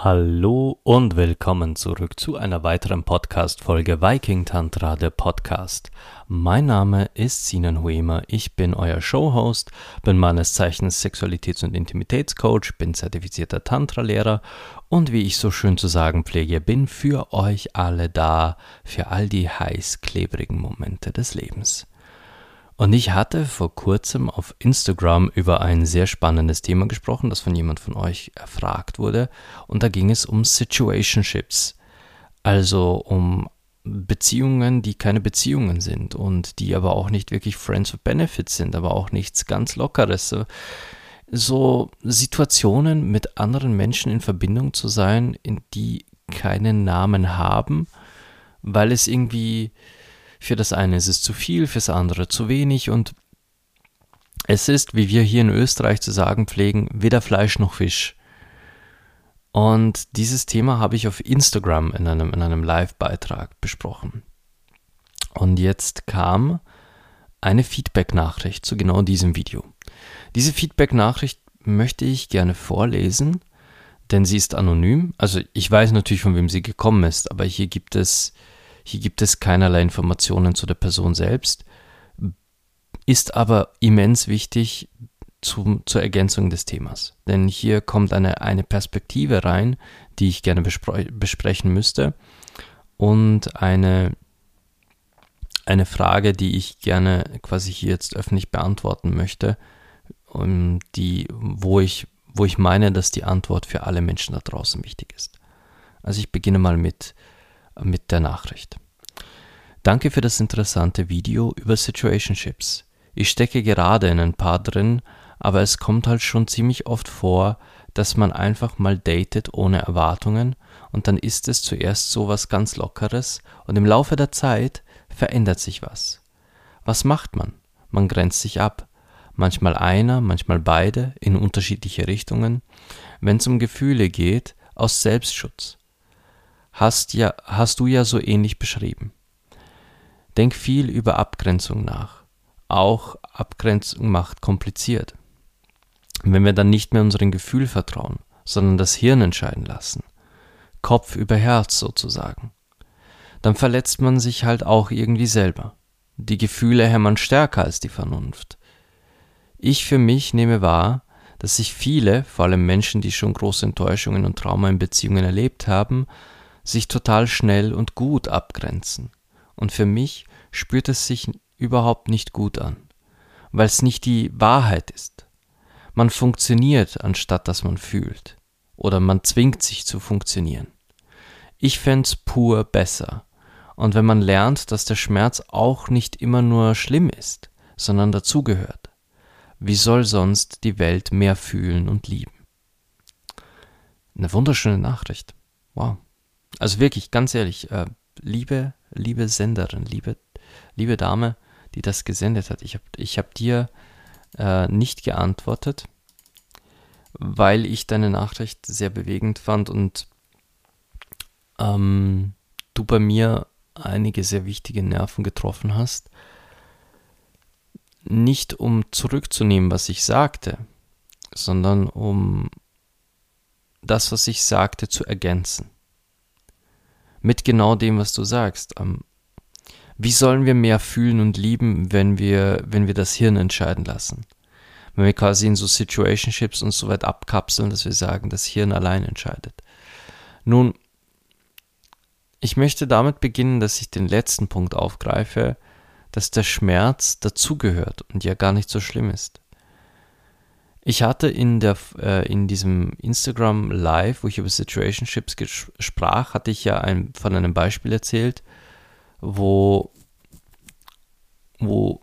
Hallo und willkommen zurück zu einer weiteren Podcast-Folge Viking Tantra, der Podcast. Mein Name ist Sinan Huema, ich bin euer Showhost, bin meines Zeichens Sexualitäts- und Intimitätscoach, bin zertifizierter Tantra-Lehrer und wie ich so schön zu sagen pflege, bin für euch alle da, für all die heiß klebrigen Momente des Lebens. Und ich hatte vor kurzem auf Instagram über ein sehr spannendes Thema gesprochen, das von jemand von euch erfragt wurde. Und da ging es um Situationships. Also um Beziehungen, die keine Beziehungen sind und die aber auch nicht wirklich Friends with Benefits sind, aber auch nichts ganz Lockeres. So Situationen mit anderen Menschen in Verbindung zu sein, in die keinen Namen haben, weil es irgendwie für das eine ist es zu viel, fürs andere zu wenig und es ist, wie wir hier in Österreich zu sagen pflegen, weder Fleisch noch Fisch. Und dieses Thema habe ich auf Instagram in einem, in einem Live-Beitrag besprochen. Und jetzt kam eine Feedback-Nachricht zu genau diesem Video. Diese Feedback-Nachricht möchte ich gerne vorlesen, denn sie ist anonym. Also ich weiß natürlich, von wem sie gekommen ist, aber hier gibt es hier gibt es keinerlei Informationen zu der Person selbst, ist aber immens wichtig zum, zur Ergänzung des Themas. Denn hier kommt eine, eine Perspektive rein, die ich gerne besprechen müsste und eine, eine Frage, die ich gerne quasi hier jetzt öffentlich beantworten möchte, um die, wo, ich, wo ich meine, dass die Antwort für alle Menschen da draußen wichtig ist. Also ich beginne mal mit mit der Nachricht. Danke für das interessante Video über Situationships. Ich stecke gerade in ein paar drin, aber es kommt halt schon ziemlich oft vor, dass man einfach mal datet ohne Erwartungen und dann ist es zuerst so was ganz Lockeres und im Laufe der Zeit verändert sich was. Was macht man? Man grenzt sich ab. Manchmal einer, manchmal beide, in unterschiedliche Richtungen. Wenn es um Gefühle geht, aus Selbstschutz hast, ja, hast du ja so ähnlich beschrieben. Denk viel über Abgrenzung nach. Auch Abgrenzung macht kompliziert. Wenn wir dann nicht mehr unserem Gefühl vertrauen, sondern das Hirn entscheiden lassen, Kopf über Herz sozusagen, dann verletzt man sich halt auch irgendwie selber. Die Gefühle hämmern stärker als die Vernunft. Ich für mich nehme wahr, dass sich viele, vor allem Menschen, die schon große Enttäuschungen und Trauma in Beziehungen erlebt haben, sich total schnell und gut abgrenzen. Und für mich spürt es sich überhaupt nicht gut an, weil es nicht die Wahrheit ist. Man funktioniert, anstatt dass man fühlt. Oder man zwingt sich zu funktionieren. Ich fände pur besser. Und wenn man lernt, dass der Schmerz auch nicht immer nur schlimm ist, sondern dazugehört, wie soll sonst die Welt mehr fühlen und lieben? Eine wunderschöne Nachricht. Wow. Also wirklich, ganz ehrlich, äh, liebe, liebe Senderin, liebe, liebe Dame, die das gesendet hat, ich habe ich hab dir äh, nicht geantwortet, weil ich deine Nachricht sehr bewegend fand und ähm, du bei mir einige sehr wichtige Nerven getroffen hast. Nicht um zurückzunehmen, was ich sagte, sondern um das, was ich sagte, zu ergänzen mit genau dem, was du sagst. Ähm, wie sollen wir mehr fühlen und lieben, wenn wir, wenn wir das Hirn entscheiden lassen? Wenn wir quasi in so Situationships uns so weit abkapseln, dass wir sagen, das Hirn allein entscheidet. Nun, ich möchte damit beginnen, dass ich den letzten Punkt aufgreife, dass der Schmerz dazugehört und ja gar nicht so schlimm ist. Ich hatte in, der, äh, in diesem Instagram Live, wo ich über Situationships sprach, hatte ich ja ein, von einem Beispiel erzählt, wo, wo,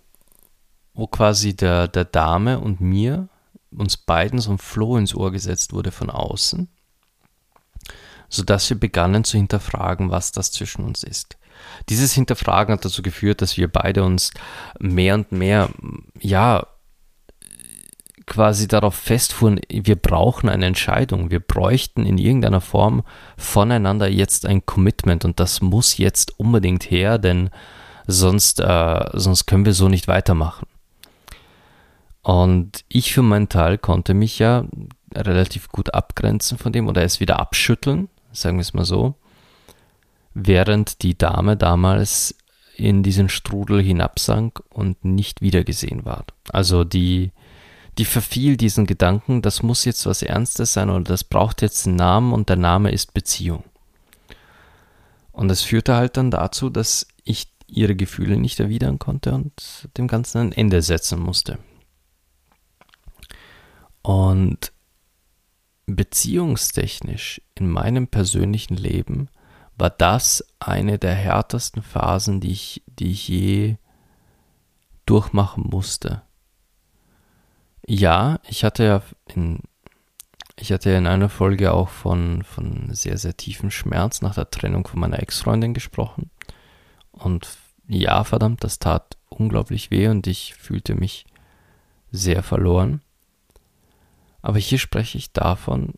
wo quasi der, der Dame und mir, uns beiden so ein Floh ins Ohr gesetzt wurde von außen, sodass wir begannen zu hinterfragen, was das zwischen uns ist. Dieses Hinterfragen hat dazu geführt, dass wir beide uns mehr und mehr, ja, quasi darauf festfuhren, wir brauchen eine Entscheidung, wir bräuchten in irgendeiner Form voneinander jetzt ein Commitment und das muss jetzt unbedingt her, denn sonst, äh, sonst können wir so nicht weitermachen. Und ich für meinen Teil konnte mich ja relativ gut abgrenzen von dem oder es wieder abschütteln, sagen wir es mal so, während die Dame damals in diesen Strudel hinabsank und nicht wiedergesehen war. Also die, die verfiel diesen Gedanken, das muss jetzt was Ernstes sein oder das braucht jetzt einen Namen und der Name ist Beziehung. Und das führte halt dann dazu, dass ich ihre Gefühle nicht erwidern konnte und dem Ganzen ein Ende setzen musste. Und beziehungstechnisch in meinem persönlichen Leben war das eine der härtesten Phasen, die ich, die ich je durchmachen musste. Ja, ich hatte ja in, ich hatte ja in einer Folge auch von, von sehr, sehr tiefem Schmerz nach der Trennung von meiner Ex-Freundin gesprochen. Und ja, verdammt, das tat unglaublich weh und ich fühlte mich sehr verloren. Aber hier spreche ich davon,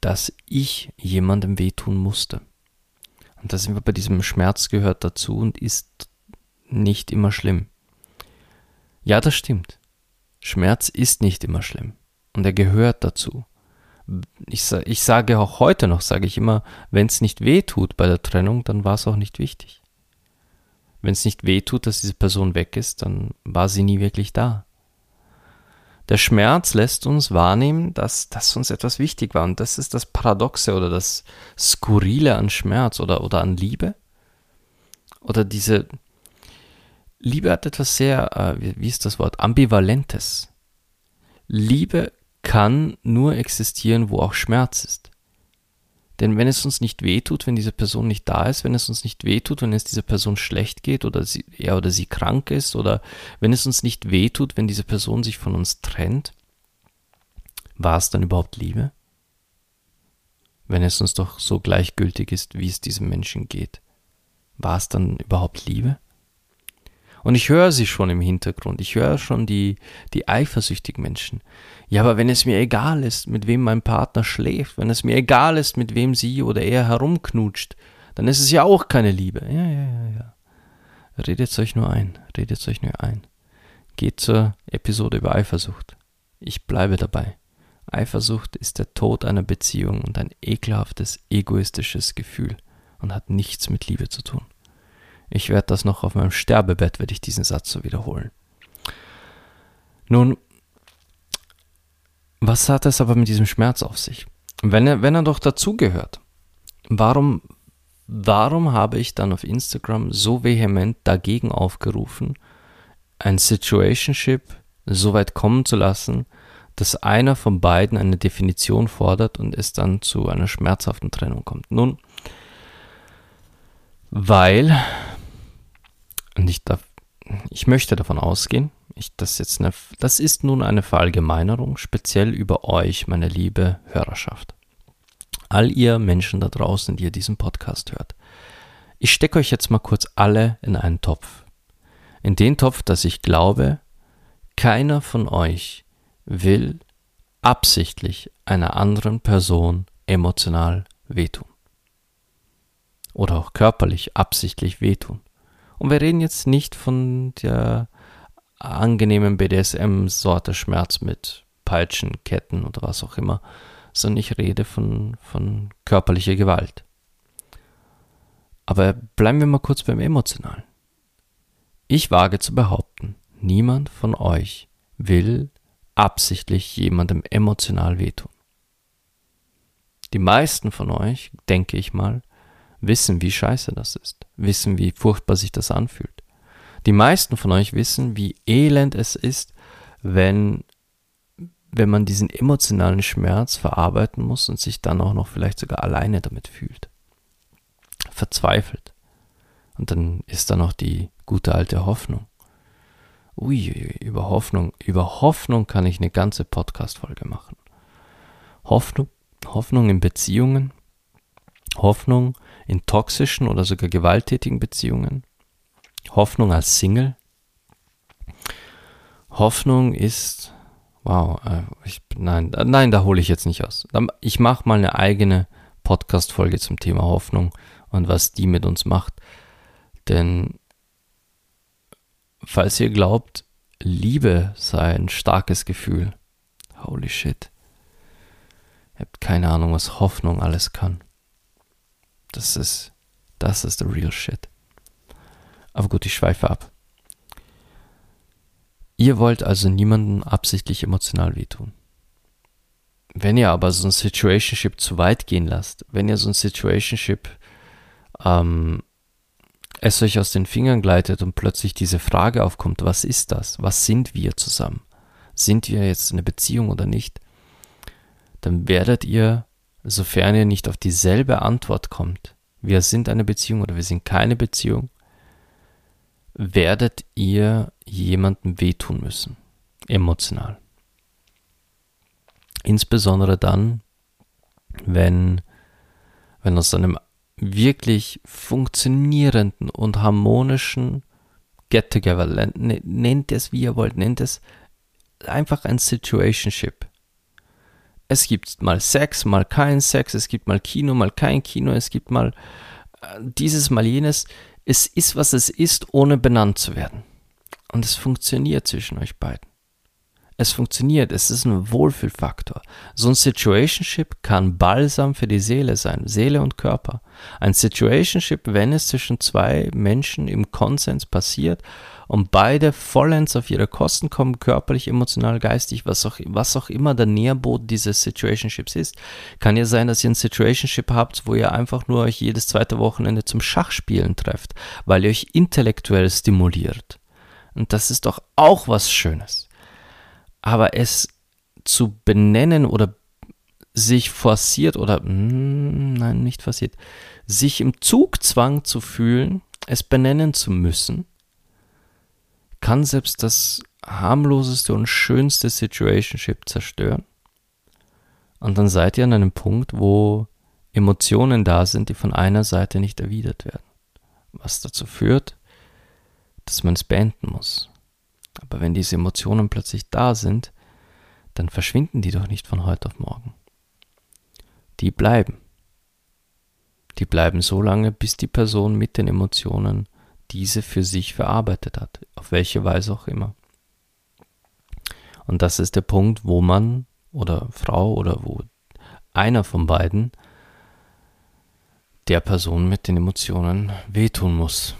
dass ich jemandem wehtun musste. Und da sind wir bei diesem Schmerz gehört dazu und ist nicht immer schlimm. Ja, das stimmt. Schmerz ist nicht immer schlimm. Und er gehört dazu. Ich, ich sage auch heute noch, sage ich immer, wenn es nicht weh tut bei der Trennung, dann war es auch nicht wichtig. Wenn es nicht weh tut, dass diese Person weg ist, dann war sie nie wirklich da. Der Schmerz lässt uns wahrnehmen, dass, dass uns etwas wichtig war. Und das ist das Paradoxe oder das Skurrile an Schmerz oder, oder an Liebe. Oder diese Liebe hat etwas sehr, äh, wie, ist das Wort, ambivalentes. Liebe kann nur existieren, wo auch Schmerz ist. Denn wenn es uns nicht wehtut, wenn diese Person nicht da ist, wenn es uns nicht wehtut, wenn es dieser Person schlecht geht oder sie, er oder sie krank ist oder wenn es uns nicht wehtut, wenn diese Person sich von uns trennt, war es dann überhaupt Liebe? Wenn es uns doch so gleichgültig ist, wie es diesem Menschen geht, war es dann überhaupt Liebe? Und ich höre sie schon im Hintergrund. Ich höre schon die, die eifersüchtigen Menschen. Ja, aber wenn es mir egal ist, mit wem mein Partner schläft, wenn es mir egal ist, mit wem sie oder er herumknutscht, dann ist es ja auch keine Liebe. Ja, ja, ja, ja. Redet euch nur ein. Redet euch nur ein. Geht zur Episode über Eifersucht. Ich bleibe dabei. Eifersucht ist der Tod einer Beziehung und ein ekelhaftes, egoistisches Gefühl und hat nichts mit Liebe zu tun. Ich werde das noch auf meinem Sterbebett, werde ich diesen Satz so wiederholen. Nun, was hat es aber mit diesem Schmerz auf sich? Wenn er, wenn er doch dazugehört, warum, warum habe ich dann auf Instagram so vehement dagegen aufgerufen, ein Situationship so weit kommen zu lassen, dass einer von beiden eine Definition fordert und es dann zu einer schmerzhaften Trennung kommt? Nun, weil und ich darf, ich möchte davon ausgehen, ich, das, jetzt eine, das ist nun eine Verallgemeinerung, speziell über euch, meine liebe Hörerschaft. All ihr Menschen da draußen, die ihr diesen Podcast hört. Ich stecke euch jetzt mal kurz alle in einen Topf. In den Topf, dass ich glaube, keiner von euch will absichtlich einer anderen Person emotional wehtun. Oder auch körperlich absichtlich wehtun. Und wir reden jetzt nicht von der angenehmen BDSM-Sorte Schmerz mit Peitschen, Ketten oder was auch immer, sondern ich rede von, von körperlicher Gewalt. Aber bleiben wir mal kurz beim Emotionalen. Ich wage zu behaupten, niemand von euch will absichtlich jemandem emotional wehtun. Die meisten von euch, denke ich mal, wissen, wie scheiße das ist, wissen, wie furchtbar sich das anfühlt. Die meisten von euch wissen, wie elend es ist, wenn, wenn man diesen emotionalen Schmerz verarbeiten muss und sich dann auch noch vielleicht sogar alleine damit fühlt. Verzweifelt. Und dann ist da noch die gute alte Hoffnung. Ui, über Hoffnung, über Hoffnung kann ich eine ganze Podcast-Folge machen. Hoffnung, Hoffnung in Beziehungen, Hoffnung in toxischen oder sogar gewalttätigen Beziehungen. Hoffnung als Single. Hoffnung ist, wow, äh, ich, nein, äh, nein, da hole ich jetzt nicht aus. Ich mache mal eine eigene Podcast-Folge zum Thema Hoffnung und was die mit uns macht. Denn falls ihr glaubt, Liebe sei ein starkes Gefühl, holy shit. Ihr habt keine Ahnung, was Hoffnung alles kann. Das ist, das ist the real shit. Aber gut, ich schweife ab. Ihr wollt also niemanden absichtlich emotional wehtun. Wenn ihr aber so ein Situationship zu weit gehen lasst, wenn ihr so ein Situationship ähm, es euch aus den Fingern gleitet und plötzlich diese Frage aufkommt, was ist das? Was sind wir zusammen? Sind wir jetzt eine Beziehung oder nicht? Dann werdet ihr, sofern ihr nicht auf dieselbe Antwort kommt, wir sind eine Beziehung oder wir sind keine Beziehung, werdet ihr jemandem wehtun müssen, emotional. Insbesondere dann, wenn, wenn aus einem wirklich funktionierenden und harmonischen Get-Together, ne, nennt es wie ihr wollt, nennt es einfach ein Situationship. Es gibt mal Sex, mal kein Sex, es gibt mal Kino, mal kein Kino, es gibt mal äh, dieses, mal jenes. Es ist, was es ist, ohne benannt zu werden. Und es funktioniert zwischen euch beiden. Es funktioniert, es ist ein Wohlfühlfaktor. So ein Situationship kann Balsam für die Seele sein, Seele und Körper. Ein Situationship, wenn es zwischen zwei Menschen im Konsens passiert und beide vollends auf ihre Kosten kommen, körperlich, emotional, geistig, was auch, was auch immer der Nährboden dieses Situationships ist. Kann ja sein, dass ihr ein Situationship habt, wo ihr einfach nur euch jedes zweite Wochenende zum Schachspielen trefft, weil ihr euch intellektuell stimuliert. Und das ist doch auch was Schönes. Aber es zu benennen oder sich forciert oder mm, nein, nicht forciert, sich im Zugzwang zu fühlen, es benennen zu müssen, kann selbst das harmloseste und schönste Situationship zerstören. Und dann seid ihr an einem Punkt, wo Emotionen da sind, die von einer Seite nicht erwidert werden. Was dazu führt, dass man es beenden muss. Aber wenn diese Emotionen plötzlich da sind, dann verschwinden die doch nicht von heute auf morgen. Die bleiben. Die bleiben so lange, bis die Person mit den Emotionen diese für sich verarbeitet hat, auf welche Weise auch immer. Und das ist der Punkt, wo man oder Frau oder wo einer von beiden der Person mit den Emotionen wehtun muss.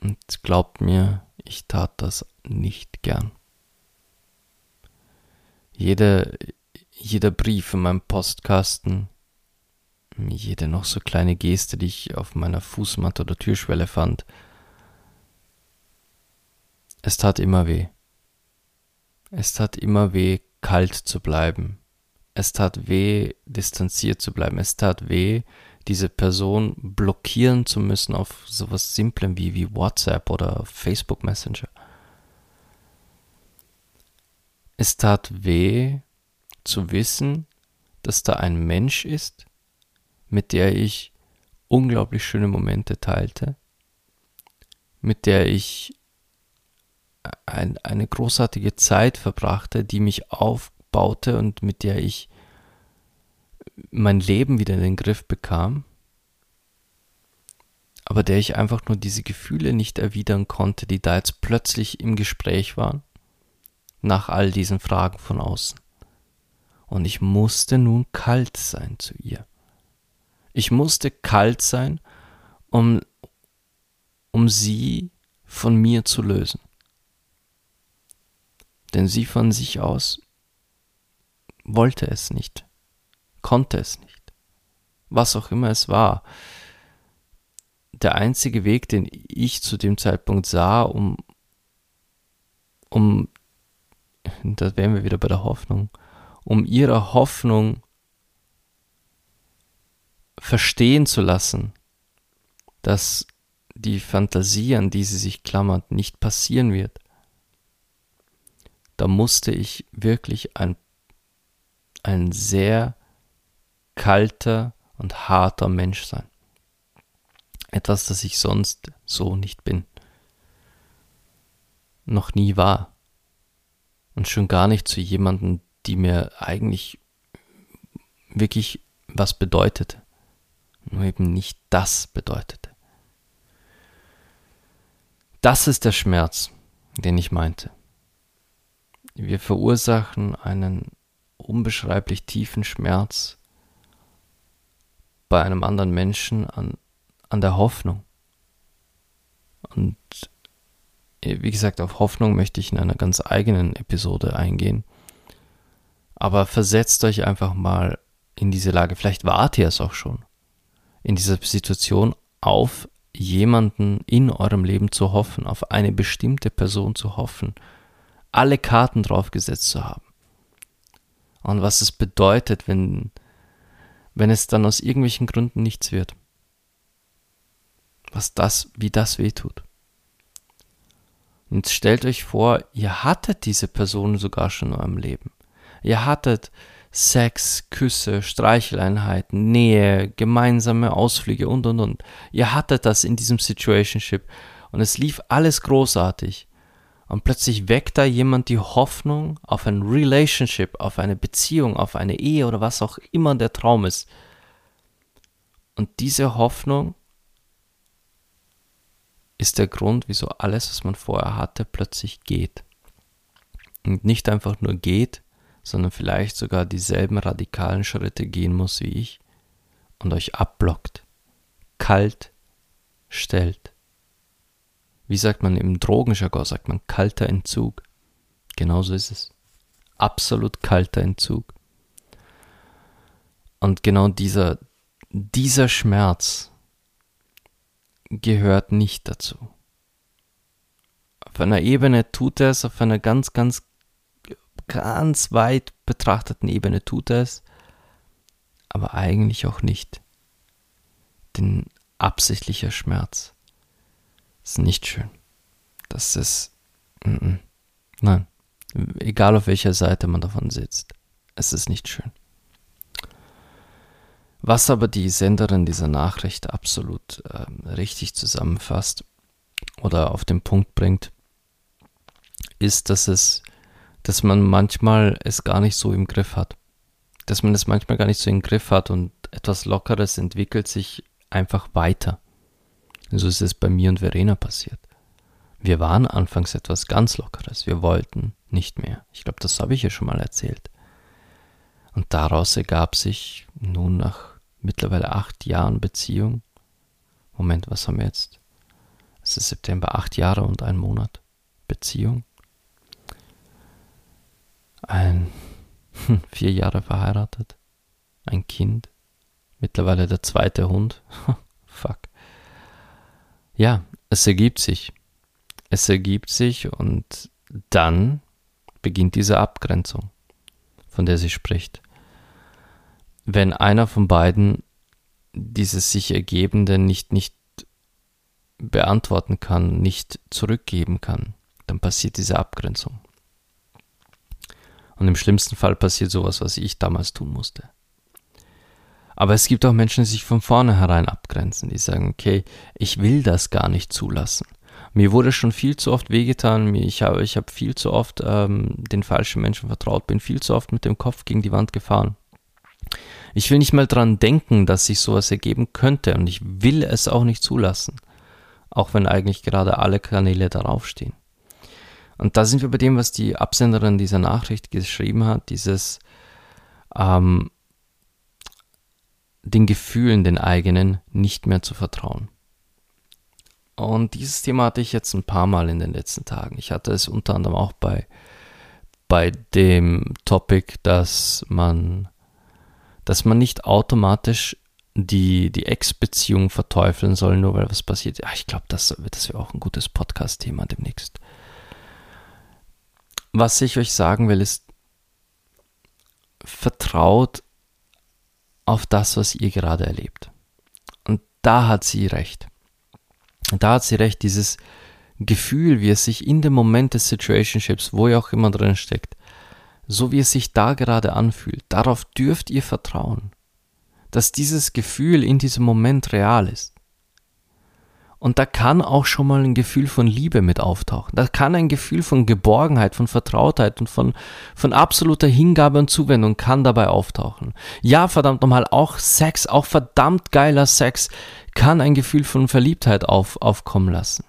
Und glaubt mir, ich tat das nicht gern. Jeder, jeder Brief in meinem Postkasten, jede noch so kleine Geste, die ich auf meiner Fußmatte oder Türschwelle fand, es tat immer weh. Es tat immer weh, kalt zu bleiben. Es tat weh, distanziert zu bleiben. Es tat weh, diese Person blockieren zu müssen auf sowas Simplem wie, wie WhatsApp oder Facebook Messenger. Es tat weh zu wissen, dass da ein Mensch ist, mit der ich unglaublich schöne Momente teilte, mit der ich ein, eine großartige Zeit verbrachte, die mich aufbaute und mit der ich mein Leben wieder in den Griff bekam, aber der ich einfach nur diese Gefühle nicht erwidern konnte, die da jetzt plötzlich im Gespräch waren, nach all diesen Fragen von außen. Und ich musste nun kalt sein zu ihr. Ich musste kalt sein, um, um sie von mir zu lösen. Denn sie von sich aus wollte es nicht konnte es nicht. Was auch immer es war. Der einzige Weg, den ich zu dem Zeitpunkt sah, um, um, da wären wir wieder bei der Hoffnung, um ihre Hoffnung verstehen zu lassen, dass die Fantasie, an die sie sich klammert, nicht passieren wird. Da musste ich wirklich ein, ein sehr kalter und harter Mensch sein. Etwas, das ich sonst so nicht bin. Noch nie war. Und schon gar nicht zu jemandem, die mir eigentlich wirklich was bedeutete. Nur eben nicht das bedeutete. Das ist der Schmerz, den ich meinte. Wir verursachen einen unbeschreiblich tiefen Schmerz bei einem anderen Menschen an, an der Hoffnung. Und äh, wie gesagt, auf Hoffnung möchte ich in einer ganz eigenen Episode eingehen. Aber versetzt euch einfach mal in diese Lage. Vielleicht wart ihr es auch schon. In dieser Situation auf jemanden in eurem Leben zu hoffen, auf eine bestimmte Person zu hoffen, alle Karten draufgesetzt zu haben. Und was es bedeutet, wenn, wenn es dann aus irgendwelchen Gründen nichts wird. Was das, wie das wehtut. Und stellt euch vor, ihr hattet diese Person sogar schon in eurem Leben. Ihr hattet Sex, Küsse, Streicheleinheiten, Nähe, gemeinsame Ausflüge und und und. Ihr hattet das in diesem Situationship und es lief alles großartig. Und plötzlich weckt da jemand die Hoffnung auf ein Relationship, auf eine Beziehung, auf eine Ehe oder was auch immer der Traum ist. Und diese Hoffnung ist der Grund, wieso alles, was man vorher hatte, plötzlich geht. Und nicht einfach nur geht, sondern vielleicht sogar dieselben radikalen Schritte gehen muss wie ich und euch abblockt, kalt stellt. Wie sagt man im Drogenjargon, sagt man kalter Entzug. Genauso ist es. Absolut kalter Entzug. Und genau dieser, dieser Schmerz gehört nicht dazu. Auf einer Ebene tut er es, auf einer ganz, ganz ganz weit betrachteten Ebene tut es, aber eigentlich auch nicht. Denn absichtlicher Schmerz ist nicht schön. Das ist. -mm. Nein. Egal auf welcher Seite man davon sitzt. Es ist nicht schön. Was aber die Senderin dieser Nachricht absolut äh, richtig zusammenfasst oder auf den Punkt bringt, ist, dass es dass man manchmal es gar nicht so im Griff hat. Dass man es manchmal gar nicht so im Griff hat und etwas Lockeres entwickelt sich einfach weiter. So ist es bei mir und Verena passiert. Wir waren anfangs etwas ganz Lockeres. Wir wollten nicht mehr. Ich glaube, das habe ich ja schon mal erzählt. Und daraus ergab sich nun nach mittlerweile acht Jahren Beziehung. Moment, was haben wir jetzt? Es ist September, acht Jahre und ein Monat Beziehung ein vier Jahre verheiratet, ein Kind, mittlerweile der zweite Hund. Fuck. Ja, es ergibt sich. Es ergibt sich und dann beginnt diese Abgrenzung, von der sie spricht. Wenn einer von beiden dieses sich Ergebende nicht, nicht beantworten kann, nicht zurückgeben kann, dann passiert diese Abgrenzung. Und im schlimmsten Fall passiert sowas, was ich damals tun musste. Aber es gibt auch Menschen, die sich von vornherein abgrenzen, die sagen, okay, ich will das gar nicht zulassen. Mir wurde schon viel zu oft wehgetan, ich habe, ich habe viel zu oft ähm, den falschen Menschen vertraut, bin viel zu oft mit dem Kopf gegen die Wand gefahren. Ich will nicht mal dran denken, dass sich sowas ergeben könnte und ich will es auch nicht zulassen, auch wenn eigentlich gerade alle Kanäle darauf stehen. Und da sind wir bei dem, was die Absenderin dieser Nachricht geschrieben hat, dieses ähm, den Gefühlen, den eigenen, nicht mehr zu vertrauen. Und dieses Thema hatte ich jetzt ein paar Mal in den letzten Tagen. Ich hatte es unter anderem auch bei, bei dem Topic, dass man, dass man nicht automatisch die, die Ex-Beziehung verteufeln soll, nur weil was passiert. Ja, ich glaube, das, das wäre auch ein gutes Podcast-Thema demnächst. Was ich euch sagen will, ist, vertraut auf das, was ihr gerade erlebt. Und da hat sie recht. Da hat sie recht, dieses Gefühl, wie es sich in dem Moment des Situationships, wo ihr auch immer drin steckt, so wie es sich da gerade anfühlt, darauf dürft ihr vertrauen, dass dieses Gefühl in diesem Moment real ist. Und da kann auch schon mal ein Gefühl von Liebe mit auftauchen. Da kann ein Gefühl von Geborgenheit, von Vertrautheit und von, von absoluter Hingabe und Zuwendung kann dabei auftauchen. Ja, verdammt nochmal, auch Sex, auch verdammt geiler Sex kann ein Gefühl von Verliebtheit auf, aufkommen lassen.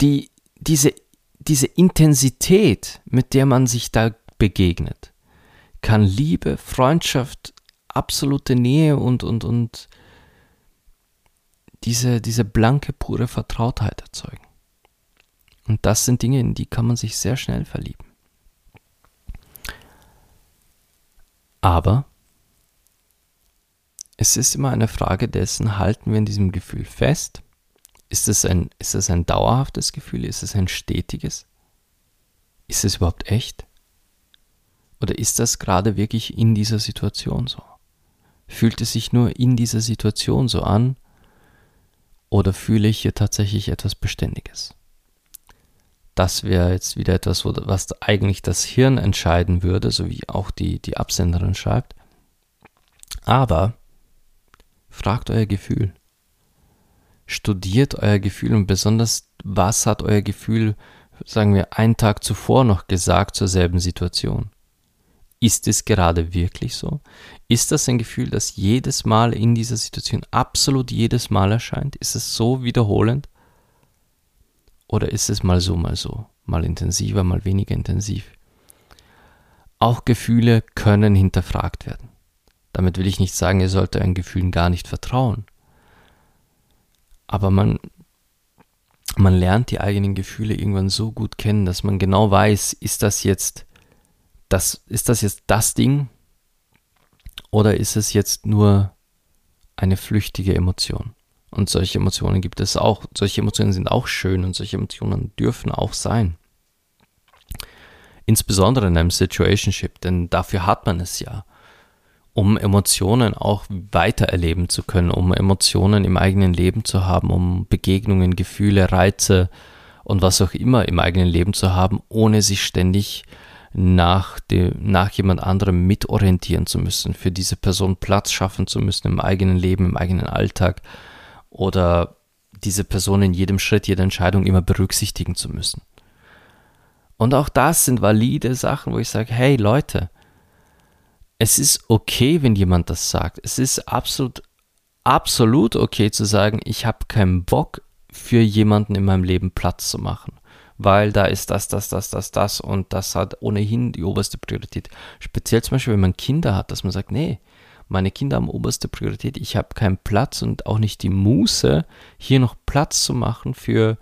Die, diese, diese Intensität, mit der man sich da begegnet, kann Liebe, Freundschaft, absolute Nähe und, und, und diese, diese blanke, pure Vertrautheit erzeugen. Und das sind Dinge, in die kann man sich sehr schnell verlieben. Aber es ist immer eine Frage dessen, halten wir in diesem Gefühl fest? Ist es ein, ist es ein dauerhaftes Gefühl? Ist es ein stetiges? Ist es überhaupt echt? Oder ist das gerade wirklich in dieser Situation so? Fühlt es sich nur in dieser Situation so an? Oder fühle ich hier tatsächlich etwas Beständiges? Das wäre jetzt wieder etwas, was eigentlich das Hirn entscheiden würde, so wie auch die, die Absenderin schreibt. Aber fragt euer Gefühl. Studiert euer Gefühl und besonders, was hat euer Gefühl, sagen wir, einen Tag zuvor noch gesagt zur selben Situation? Ist es gerade wirklich so? Ist das ein Gefühl, das jedes Mal in dieser Situation absolut jedes Mal erscheint? Ist es so wiederholend? Oder ist es mal so, mal so? Mal intensiver, mal weniger intensiv? Auch Gefühle können hinterfragt werden. Damit will ich nicht sagen, ihr sollt euren Gefühlen gar nicht vertrauen. Aber man, man lernt die eigenen Gefühle irgendwann so gut kennen, dass man genau weiß, ist das jetzt das, ist das jetzt das Ding oder ist es jetzt nur eine flüchtige Emotion? Und solche Emotionen gibt es auch. Solche Emotionen sind auch schön und solche Emotionen dürfen auch sein. Insbesondere in einem Situationship, denn dafür hat man es ja, um Emotionen auch weiter erleben zu können, um Emotionen im eigenen Leben zu haben, um Begegnungen, Gefühle, Reize und was auch immer im eigenen Leben zu haben, ohne sich ständig nach, dem, nach jemand anderem mitorientieren zu müssen, für diese Person Platz schaffen zu müssen im eigenen Leben, im eigenen Alltag oder diese Person in jedem Schritt, jeder Entscheidung immer berücksichtigen zu müssen. Und auch das sind valide Sachen, wo ich sage, hey Leute, es ist okay, wenn jemand das sagt. Es ist absolut, absolut okay zu sagen, ich habe keinen Bock für jemanden in meinem Leben Platz zu machen weil da ist das, das, das, das, das und das hat ohnehin die oberste Priorität. Speziell zum Beispiel, wenn man Kinder hat, dass man sagt, nee, meine Kinder haben oberste Priorität, ich habe keinen Platz und auch nicht die Muße, hier noch Platz zu machen für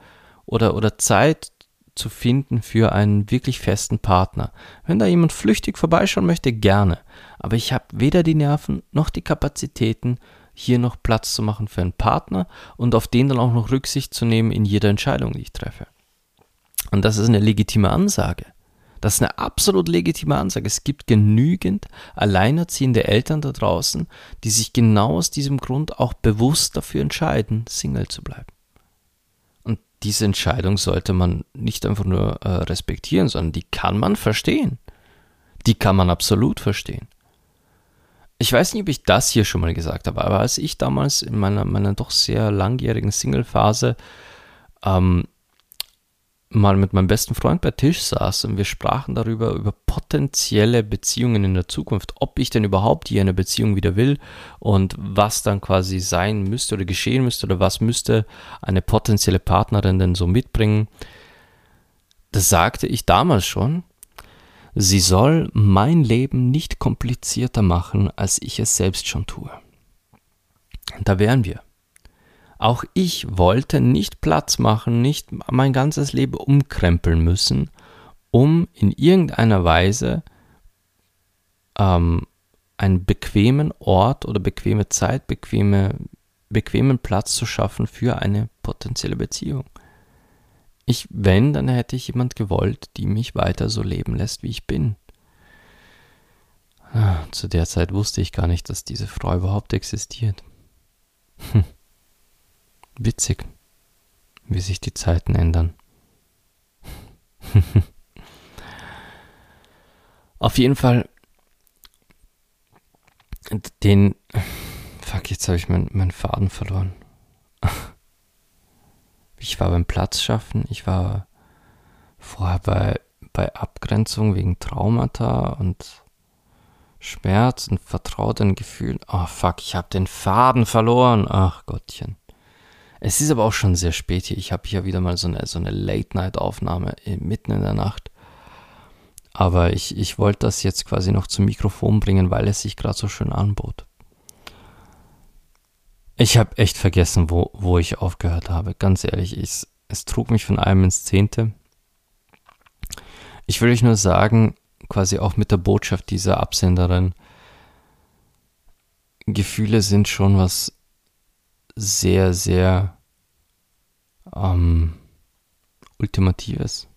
oder, oder Zeit zu finden für einen wirklich festen Partner. Wenn da jemand flüchtig vorbeischauen möchte, gerne. Aber ich habe weder die Nerven noch die Kapazitäten, hier noch Platz zu machen für einen Partner und auf den dann auch noch Rücksicht zu nehmen in jeder Entscheidung, die ich treffe. Und das ist eine legitime Ansage. Das ist eine absolut legitime Ansage. Es gibt genügend alleinerziehende Eltern da draußen, die sich genau aus diesem Grund auch bewusst dafür entscheiden, Single zu bleiben. Und diese Entscheidung sollte man nicht einfach nur äh, respektieren, sondern die kann man verstehen. Die kann man absolut verstehen. Ich weiß nicht, ob ich das hier schon mal gesagt habe, aber als ich damals in meiner, meiner doch sehr langjährigen Single-Phase ähm, mal mit meinem besten Freund bei Tisch saß und wir sprachen darüber, über potenzielle Beziehungen in der Zukunft, ob ich denn überhaupt hier eine Beziehung wieder will und was dann quasi sein müsste oder geschehen müsste oder was müsste eine potenzielle Partnerin denn so mitbringen. Das sagte ich damals schon. Sie soll mein Leben nicht komplizierter machen, als ich es selbst schon tue. Da wären wir. Auch ich wollte nicht Platz machen, nicht mein ganzes Leben umkrempeln müssen, um in irgendeiner Weise ähm, einen bequemen Ort oder bequeme Zeit, bequeme, bequemen Platz zu schaffen für eine potenzielle Beziehung. Ich, wenn, dann hätte ich jemand gewollt, die mich weiter so leben lässt, wie ich bin. Ah, zu der Zeit wusste ich gar nicht, dass diese Frau überhaupt existiert. Hm. Witzig, wie sich die Zeiten ändern. Auf jeden Fall den. Fuck, jetzt habe ich meinen mein Faden verloren. Ich war beim Platz schaffen, ich war vorher bei, bei Abgrenzung wegen Traumata und Schmerz und vertrauten Gefühlen. Oh fuck, ich habe den Faden verloren. Ach Gottchen. Es ist aber auch schon sehr spät hier. Ich habe hier wieder mal so eine, so eine Late-Night-Aufnahme mitten in der Nacht. Aber ich, ich wollte das jetzt quasi noch zum Mikrofon bringen, weil es sich gerade so schön anbot. Ich habe echt vergessen, wo, wo ich aufgehört habe. Ganz ehrlich, ich, es trug mich von einem ins Zehnte. Ich will euch nur sagen, quasi auch mit der Botschaft dieser Absenderin, Gefühle sind schon was sehr, sehr ähm, Ultimatives.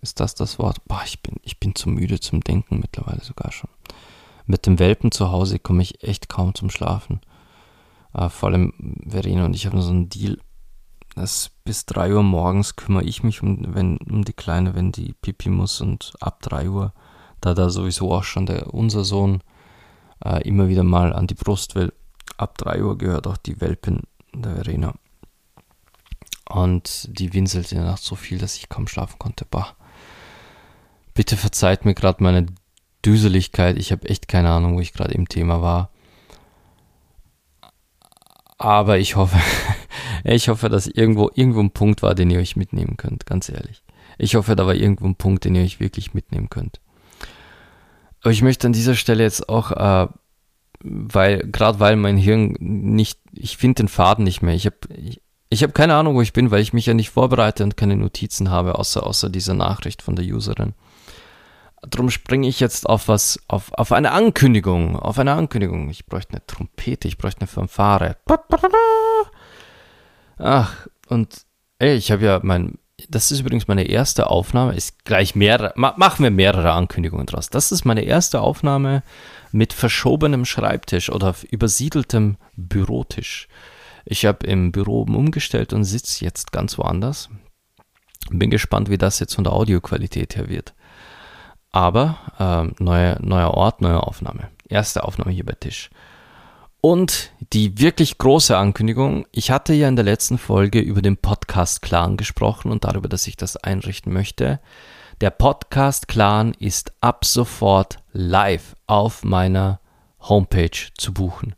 Ist das das Wort? Boah, ich bin, ich bin zu müde zum Denken mittlerweile sogar schon. Mit dem Welpen zu Hause komme ich echt kaum zum Schlafen. Äh, vor allem Verena und ich haben so einen Deal, dass bis 3 Uhr morgens kümmere ich mich um, wenn, um die Kleine, wenn die Pipi muss und ab 3 Uhr, da da sowieso auch schon der, unser Sohn äh, immer wieder mal an die Brust will, ab 3 Uhr gehört auch die Welpin der Verena. Und die winselte in der Nacht so viel, dass ich kaum schlafen konnte. Bah. Bitte verzeiht mir gerade meine Düseligkeit. Ich habe echt keine Ahnung, wo ich gerade im Thema war. Aber ich hoffe, ich hoffe, dass irgendwo, irgendwo ein Punkt war, den ihr euch mitnehmen könnt, ganz ehrlich. Ich hoffe, da war irgendwo ein Punkt, den ihr euch wirklich mitnehmen könnt. Aber ich möchte an dieser Stelle jetzt auch, äh, weil, gerade weil mein Hirn nicht, ich finde den Faden nicht mehr. Ich habe ich, ich hab keine Ahnung, wo ich bin, weil ich mich ja nicht vorbereite und keine Notizen habe, außer, außer dieser Nachricht von der Userin. Drum springe ich jetzt auf was, auf, auf eine Ankündigung, auf eine Ankündigung. Ich bräuchte eine Trompete, ich bräuchte eine Fanfare. Ach, und ey, ich habe ja mein, das ist übrigens meine erste Aufnahme, ist gleich mehrere, ma, machen wir mehrere Ankündigungen draus. Das ist meine erste Aufnahme mit verschobenem Schreibtisch oder übersiedeltem Bürotisch. Ich habe im Büro oben umgestellt und sitze jetzt ganz woanders. Bin gespannt, wie das jetzt von der Audioqualität her wird. Aber äh, neue, neuer Ort, neue Aufnahme. Erste Aufnahme hier bei Tisch. Und die wirklich große Ankündigung, ich hatte ja in der letzten Folge über den Podcast Clan gesprochen und darüber, dass ich das einrichten möchte. Der Podcast Clan ist ab sofort live auf meiner Homepage zu buchen.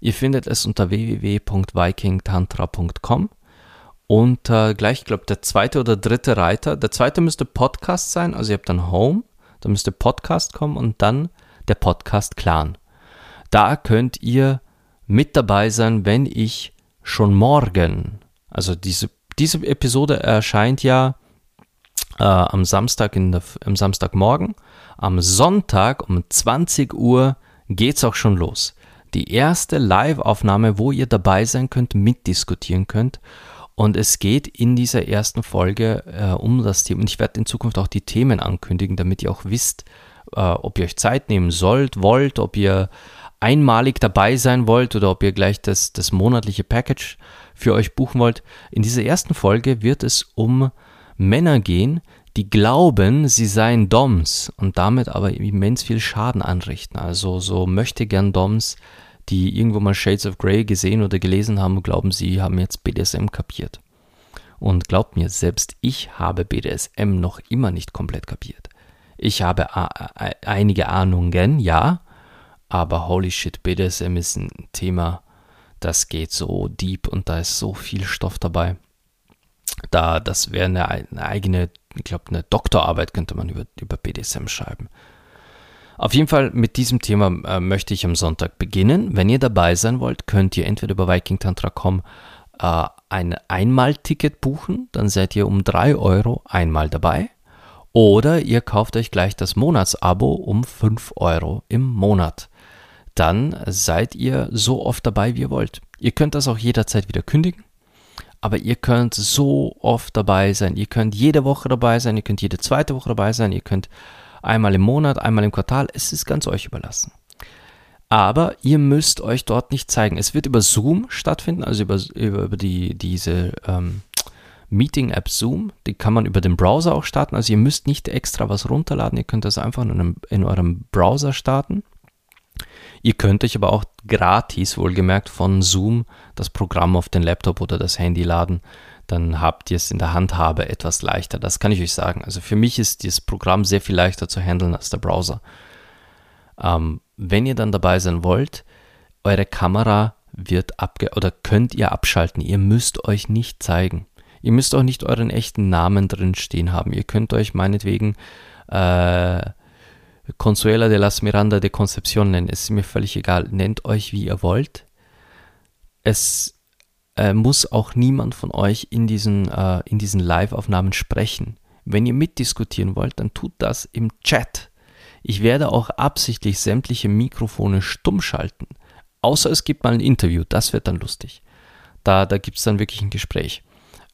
Ihr findet es unter www.vikingtantra.com und äh, gleich, ich glaube, der zweite oder dritte Reiter, der zweite müsste Podcast sein, also ihr habt dann Home, da müsste Podcast kommen und dann der Podcast Clan. Da könnt ihr mit dabei sein, wenn ich schon morgen, also diese, diese Episode erscheint ja äh, am Samstag in der, am Samstagmorgen. Am Sonntag um 20 Uhr geht's auch schon los. Die erste Live-Aufnahme, wo ihr dabei sein könnt, mitdiskutieren könnt. Und es geht in dieser ersten Folge äh, um das Thema. Und ich werde in Zukunft auch die Themen ankündigen, damit ihr auch wisst, äh, ob ihr euch Zeit nehmen sollt, wollt, ob ihr einmalig dabei sein wollt oder ob ihr gleich das, das monatliche Package für euch buchen wollt. In dieser ersten Folge wird es um Männer gehen, die glauben, sie seien Doms und damit aber immens viel Schaden anrichten. Also so möchte gern Doms, die irgendwo mal Shades of Grey gesehen oder gelesen haben glauben, sie haben jetzt BDSM kapiert. Und glaubt mir, selbst ich habe BDSM noch immer nicht komplett kapiert. Ich habe einige Ahnungen, ja, aber holy shit, BDSM ist ein Thema, das geht so deep und da ist so viel Stoff dabei. Da, das wäre eine, eine, eigene, ich glaube, eine Doktorarbeit könnte man über, über BDSM schreiben. Auf jeden Fall mit diesem Thema äh, möchte ich am Sonntag beginnen. Wenn ihr dabei sein wollt, könnt ihr entweder über vikingtantra.com äh, ein Einmalticket buchen, dann seid ihr um 3 Euro einmal dabei. Oder ihr kauft euch gleich das Monatsabo um 5 Euro im Monat dann seid ihr so oft dabei, wie ihr wollt. Ihr könnt das auch jederzeit wieder kündigen, aber ihr könnt so oft dabei sein. Ihr könnt jede Woche dabei sein, ihr könnt jede zweite Woche dabei sein, ihr könnt einmal im Monat, einmal im Quartal. Es ist ganz euch überlassen. Aber ihr müsst euch dort nicht zeigen. Es wird über Zoom stattfinden, also über, über, über die, diese ähm, Meeting-App Zoom. Die kann man über den Browser auch starten. Also ihr müsst nicht extra was runterladen. Ihr könnt das einfach in, einem, in eurem Browser starten. Ihr könnt euch aber auch gratis, wohlgemerkt, von Zoom das Programm auf den Laptop oder das Handy laden. Dann habt ihr es in der Handhabe etwas leichter. Das kann ich euch sagen. Also für mich ist dieses Programm sehr viel leichter zu handeln als der Browser. Ähm, wenn ihr dann dabei sein wollt, eure Kamera wird abge oder könnt ihr abschalten. Ihr müsst euch nicht zeigen. Ihr müsst auch nicht euren echten Namen drin stehen haben. Ihr könnt euch meinetwegen äh, Consuela de las Miranda de Concepción nennen. Es ist mir völlig egal. Nennt euch, wie ihr wollt. Es äh, muss auch niemand von euch in diesen, äh, diesen Live-Aufnahmen sprechen. Wenn ihr mitdiskutieren wollt, dann tut das im Chat. Ich werde auch absichtlich sämtliche Mikrofone stumm schalten. Außer es gibt mal ein Interview, das wird dann lustig. Da, da gibt es dann wirklich ein Gespräch.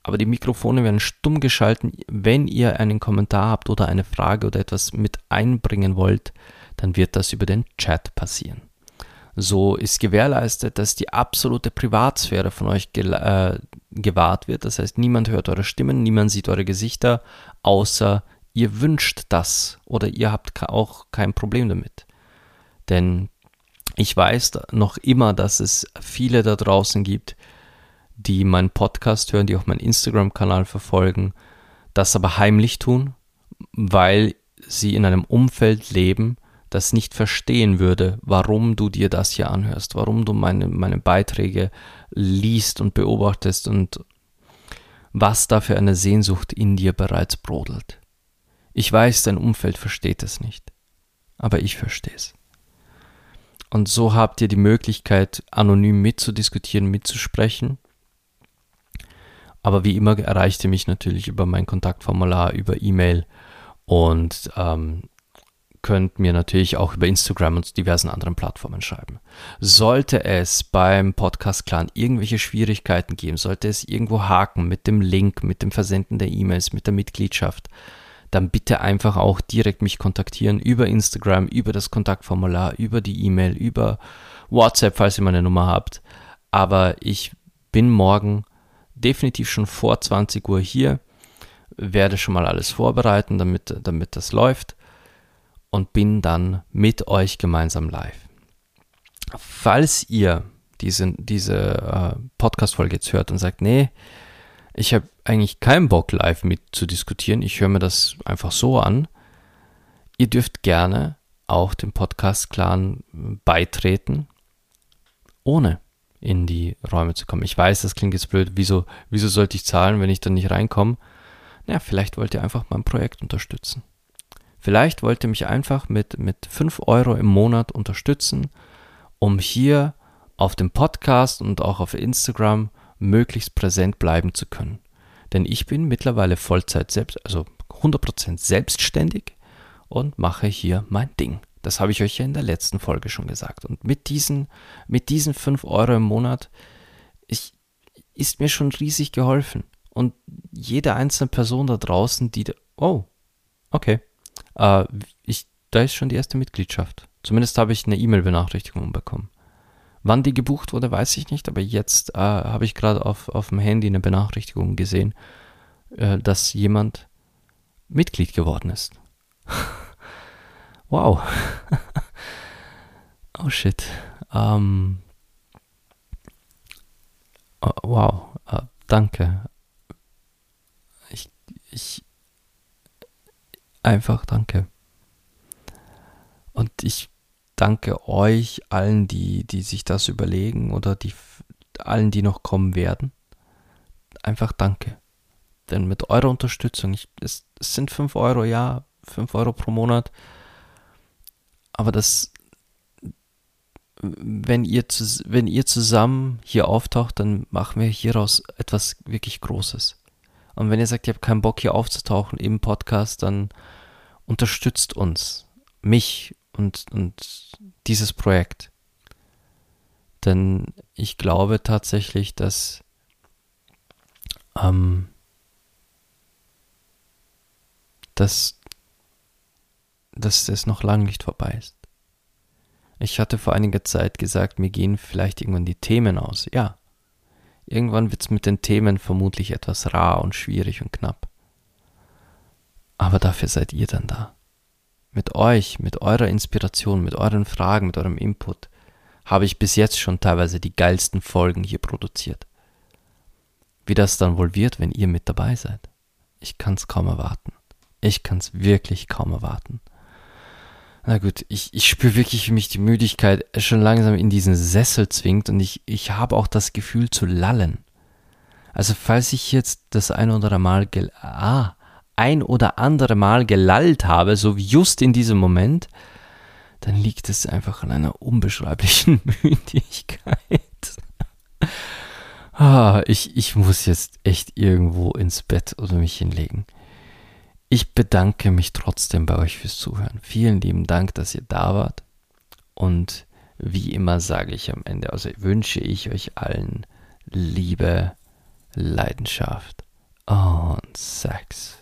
Aber die Mikrofone werden stumm geschalten. Wenn ihr einen Kommentar habt oder eine Frage oder etwas mit einbringen wollt, dann wird das über den Chat passieren. So ist gewährleistet, dass die absolute Privatsphäre von euch äh, gewahrt wird. Das heißt, niemand hört eure Stimmen, niemand sieht eure Gesichter, außer ihr wünscht das oder ihr habt auch kein Problem damit. Denn ich weiß noch immer, dass es viele da draußen gibt, die meinen Podcast hören, die auch meinen Instagram-Kanal verfolgen, das aber heimlich tun, weil sie in einem Umfeld leben, das nicht verstehen würde, warum du dir das hier anhörst, warum du meine, meine Beiträge liest und beobachtest und was da für eine Sehnsucht in dir bereits brodelt. Ich weiß, dein Umfeld versteht es nicht, aber ich verstehe es. Und so habt ihr die Möglichkeit, anonym mitzudiskutieren, mitzusprechen. Aber wie immer erreicht ihr mich natürlich über mein Kontaktformular, über E-Mail und ähm, könnt mir natürlich auch über Instagram und diversen anderen Plattformen schreiben. Sollte es beim Podcast Clan irgendwelche Schwierigkeiten geben, sollte es irgendwo haken mit dem Link, mit dem Versenden der E-Mails, mit der Mitgliedschaft, dann bitte einfach auch direkt mich kontaktieren über Instagram, über das Kontaktformular, über die E-Mail, über WhatsApp, falls ihr meine Nummer habt. Aber ich bin morgen definitiv schon vor 20 Uhr hier, werde schon mal alles vorbereiten, damit, damit das läuft und bin dann mit euch gemeinsam live. Falls ihr diese, diese äh, Podcast-Folge jetzt hört und sagt, nee, ich habe eigentlich keinen Bock live mit zu diskutieren, ich höre mir das einfach so an, ihr dürft gerne auch dem Podcast-Clan beitreten, ohne in die Räume zu kommen. Ich weiß, das klingt jetzt blöd. Wieso, wieso sollte ich zahlen, wenn ich dann nicht reinkomme? Naja, vielleicht wollt ihr einfach mein Projekt unterstützen. Vielleicht wollt ihr mich einfach mit, mit 5 Euro im Monat unterstützen, um hier auf dem Podcast und auch auf Instagram möglichst präsent bleiben zu können. Denn ich bin mittlerweile Vollzeit selbst, also 100% selbstständig und mache hier mein Ding. Das habe ich euch ja in der letzten Folge schon gesagt. Und mit diesen, mit diesen 5 Euro im Monat ich, ist mir schon riesig geholfen. Und jede einzelne Person da draußen, die, oh, okay, äh, ich, da ist schon die erste Mitgliedschaft. Zumindest habe ich eine E-Mail-Benachrichtigung bekommen. Wann die gebucht wurde, weiß ich nicht, aber jetzt äh, habe ich gerade auf, auf dem Handy eine Benachrichtigung gesehen, äh, dass jemand Mitglied geworden ist. wow. oh shit. Um, oh, wow. Uh, danke. Ich, ich, einfach danke. Und ich danke euch allen, die, die sich das überlegen oder die, allen, die noch kommen werden. Einfach danke. Denn mit eurer Unterstützung, ich, es, es sind 5 Euro, ja, 5 Euro pro Monat. Aber das, wenn ihr, wenn ihr zusammen hier auftaucht, dann machen wir hieraus etwas wirklich Großes. Und wenn ihr sagt, ihr habt keinen Bock hier aufzutauchen im Podcast, dann unterstützt uns, mich und, und dieses Projekt. Denn ich glaube tatsächlich, dass ähm, dass, dass es noch lange nicht vorbei ist. Ich hatte vor einiger Zeit gesagt, mir gehen vielleicht irgendwann die Themen aus. Ja, irgendwann wird es mit den Themen vermutlich etwas rar und schwierig und knapp. Aber dafür seid ihr dann da. Mit euch, mit eurer Inspiration, mit euren Fragen, mit eurem Input habe ich bis jetzt schon teilweise die geilsten Folgen hier produziert. Wie das dann wohl wird, wenn ihr mit dabei seid. Ich kann es kaum erwarten. Ich kann es wirklich kaum erwarten. Na gut, ich, ich spüre wirklich, wie mich die Müdigkeit schon langsam in diesen Sessel zwingt und ich, ich habe auch das Gefühl zu lallen. Also falls ich jetzt das ein oder andere Mal gel ah, ein oder andere Mal gelallt habe, so just in diesem Moment, dann liegt es einfach an einer unbeschreiblichen Müdigkeit. ah, ich, ich muss jetzt echt irgendwo ins Bett oder mich hinlegen. Ich bedanke mich trotzdem bei euch fürs Zuhören. Vielen lieben Dank, dass ihr da wart. Und wie immer sage ich am Ende, also wünsche ich euch allen Liebe, Leidenschaft und Sex.